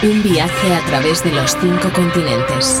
Un viaje a través de los cinco continentes.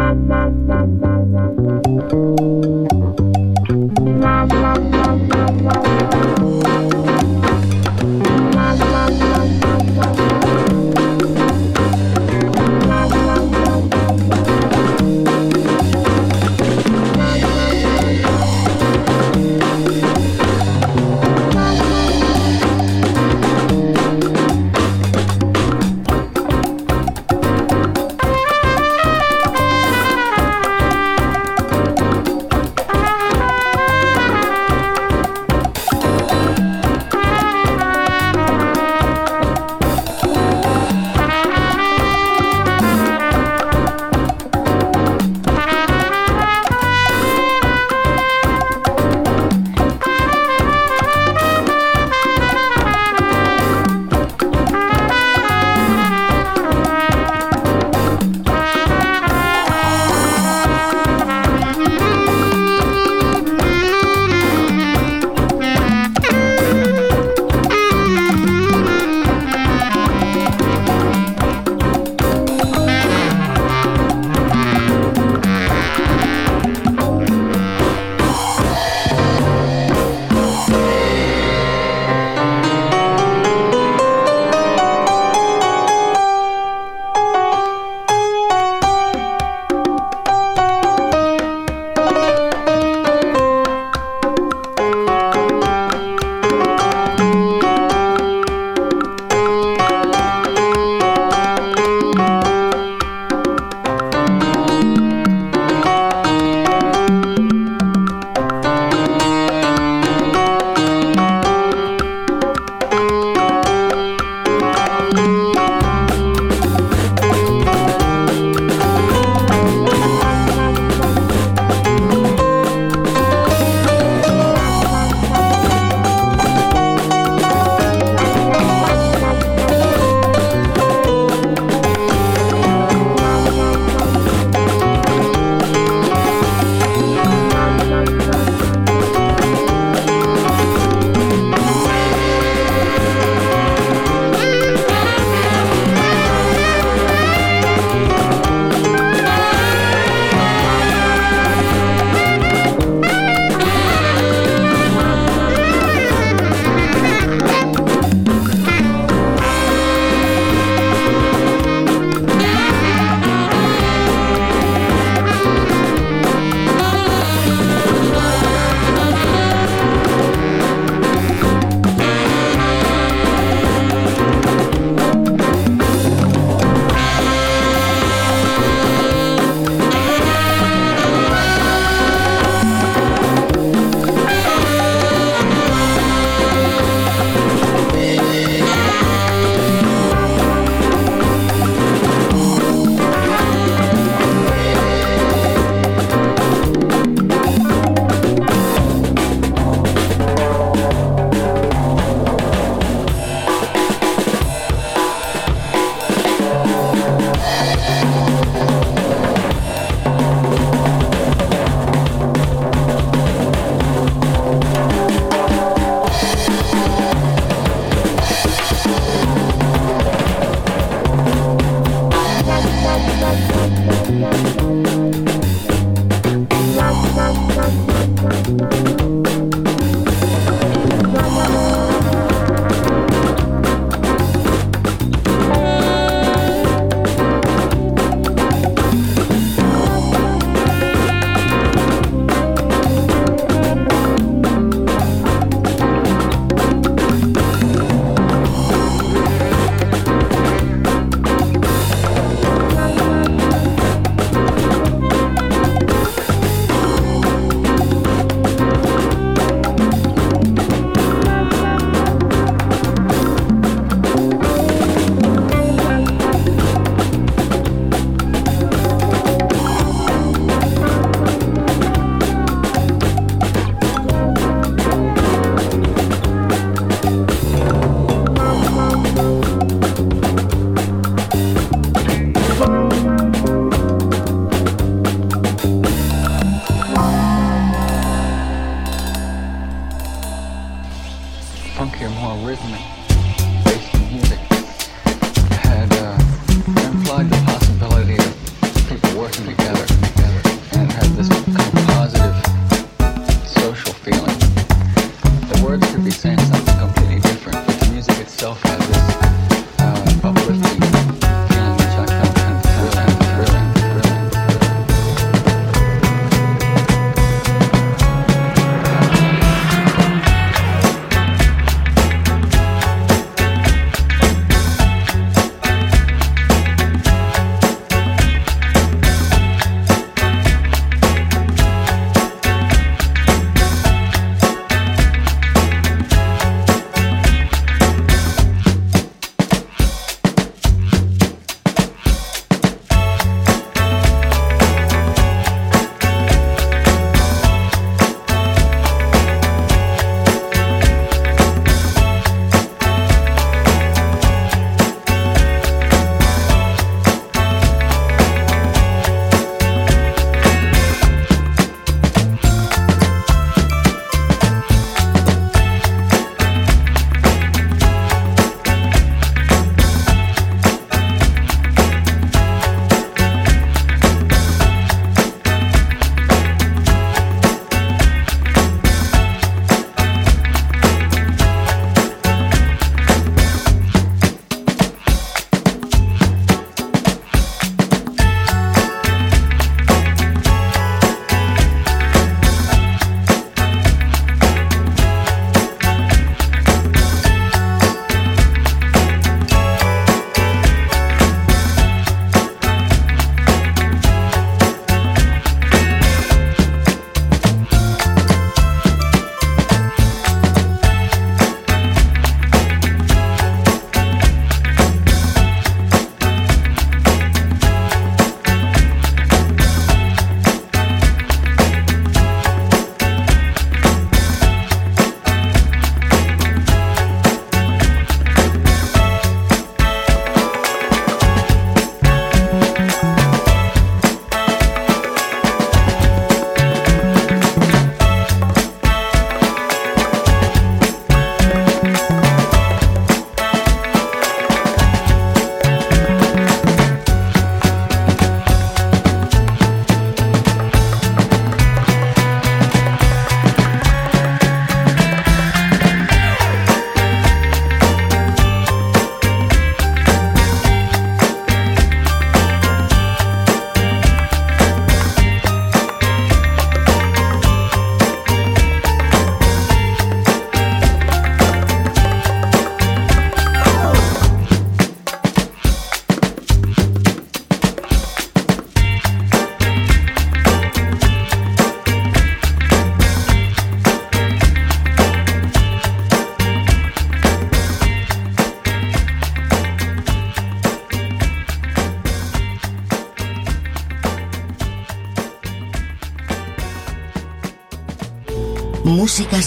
Bye.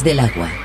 Del agua